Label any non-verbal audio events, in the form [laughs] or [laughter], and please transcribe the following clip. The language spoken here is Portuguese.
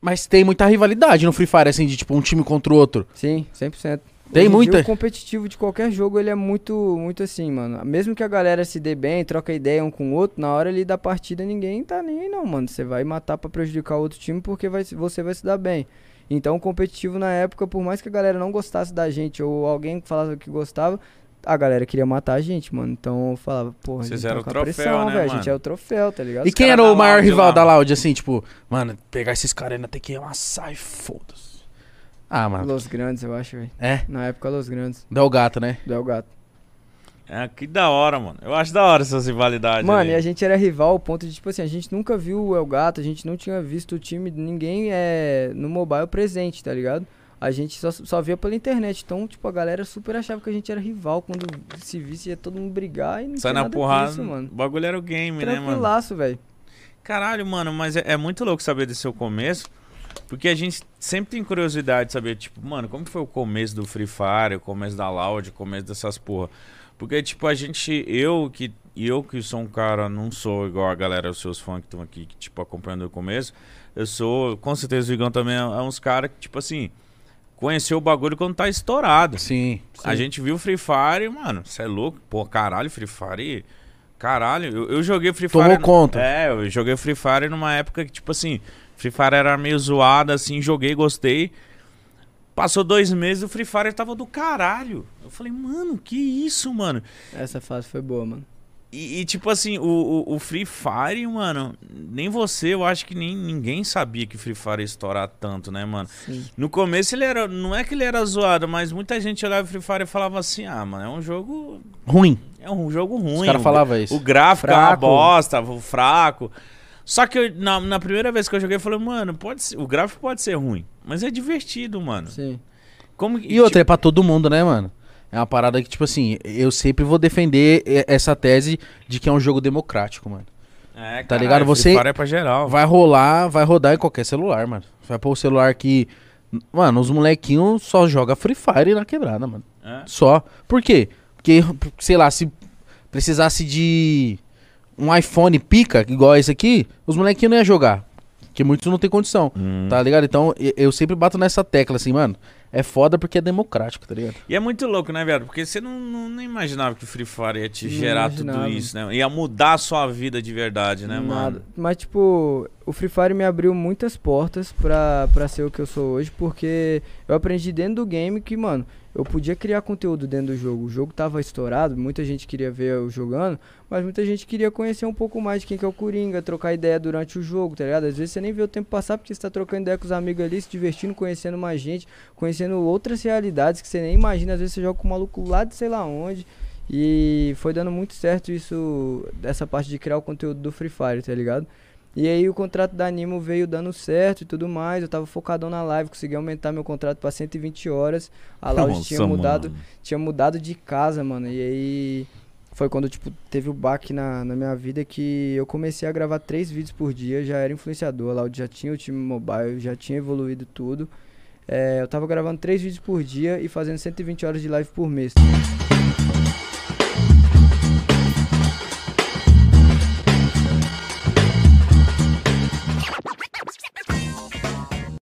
Mas tem muita rivalidade no Free Fire, assim, de tipo um time contra o outro. Sim, 100%. Tem Hoje em dia, muita? O competitivo de qualquer jogo, ele é muito, muito assim, mano. Mesmo que a galera se dê bem, troca ideia um com o outro, na hora ali da partida ninguém tá nem aí não, mano. Você vai matar pra prejudicar o outro time porque vai, você vai se dar bem. Então o competitivo na época, por mais que a galera não gostasse da gente ou alguém falava que gostava, a galera queria matar a gente, mano. Então eu falava, porra, a Vocês gente eram tá o troféu, pressão, né, velho. A gente é o troféu, tá ligado? E quem cara era o maior Loud rival lá, da. Loud, assim, tipo, mano, pegar esses caras ainda tem que amassar e foda-se. Ah, mano. Los Grandes, eu acho, velho. É, Na época, Los Grandes, Del Gato, né? do El Gato. É, que da hora, mano. Eu acho da hora essas rivalidades. Mano, ali. e a gente era rival ao ponto de, tipo assim, a gente nunca viu o El Gato, a gente não tinha visto o time, ninguém é no mobile presente, tá ligado? A gente só, só via pela internet. Então, tipo, a galera super achava que a gente era rival. Quando se visse, ia todo mundo brigar e não Sai na nada porrada. disso, mano. O bagulho era o game, né, mano? Tranquilaço, velho. Caralho, mano, mas é, é muito louco saber desse seu começo. Porque a gente sempre tem curiosidade de saber, tipo, mano, como foi o começo do Free Fire, o começo da Loud, o começo dessas porra. Porque, tipo, a gente, eu que, eu que sou um cara, não sou igual a galera, os seus fãs que estão aqui, que, tipo, acompanhando o começo. Eu sou, com certeza o Igão também é, é uns caras que, tipo assim, conheceu o bagulho quando tá estourado. Sim. A gente viu Free Fire, mano, você é louco? Pô, caralho, Free Fire. Caralho, eu, eu joguei Free Tomou Fire. conta. É, eu joguei Free Fire numa época que, tipo assim, Free Fire era meio zoado, assim, joguei, gostei. Passou dois meses, o Free Fire tava do caralho. Eu falei, mano, que isso, mano? Essa fase foi boa, mano. E, e, tipo assim, o, o, o Free Fire, mano, nem você, eu acho que nem ninguém sabia que Free Fire ia estourar tanto, né, mano? Sim. No começo ele era. Não é que ele era zoado, mas muita gente olhava o Free Fire e falava assim: ah, mano, é um jogo. Ruim. É um jogo ruim. Os caras o- falavam isso. O gráfico é uma Fraco. bosta, o fraco. Só que eu- na, na primeira vez que eu joguei, eu falei, mano, pode ser, o gráfico pode ser ruim, mas é divertido, mano. Sim. Como, que- E outra, é pra todo mundo, né, mano? É uma parada que, tipo assim, eu sempre vou defender essa tese de que é um jogo democrático, mano. é, tá ligado? Free Você- é pra geral. Vai rolar, vai rodar em qualquer celular, mano. Vai pôr o celular que. Mano, os molequinhos só jogam Free Fire na quebrada, mano. É. Só. Por quê? Porque, sei lá, se precisasse de um iPhone pica, igual esse aqui, os molequinhos não iam jogar. Porque muitos não tem condição, Hum. tá ligado? Então, eu sempre bato nessa tecla, assim, mano. É foda porque é democrático, tá ligado? E é muito louco, né, velho? Porque você não, não, nem imaginava que o Free Fire ia te Não gerar tudo imaginava. isso, né? Ia mudar a sua vida de verdade, né, mano? Nada. Mas, tipo, o Free Fire me abriu muitas portas pra, pra ser o que eu sou hoje, porque eu aprendi dentro do game que, mano, eu podia criar conteúdo dentro do jogo. O jogo tava estourado, muita gente queria ver eu jogando, mas muita gente queria conhecer um pouco mais de quem que é o Coringa, trocar ideia durante o jogo, tá ligado? Às vezes você nem vê o tempo passar porque você tá trocando ideia com os amigos ali, se divertindo, conhecendo mais gente, conhecendo outras realidades que você nem imagina. Às vezes você joga com um maluco lá de sei lá onde. E foi dando muito certo isso, dessa parte de criar o conteúdo do Free Fire, tá ligado? E aí o contrato da Animo veio dando certo e tudo mais. Eu tava focadão na live, consegui aumentar meu contrato pra 120 horas. A [laughs] Loud tinha mudado, mano. tinha mudado de casa, mano. E aí foi quando, tipo, teve o baque na, na minha vida que eu comecei a gravar três vídeos por dia, já era influenciador. A Loud já tinha o time mobile, já tinha evoluído tudo. É, eu tava gravando três vídeos por dia e fazendo 120 horas de live por mês.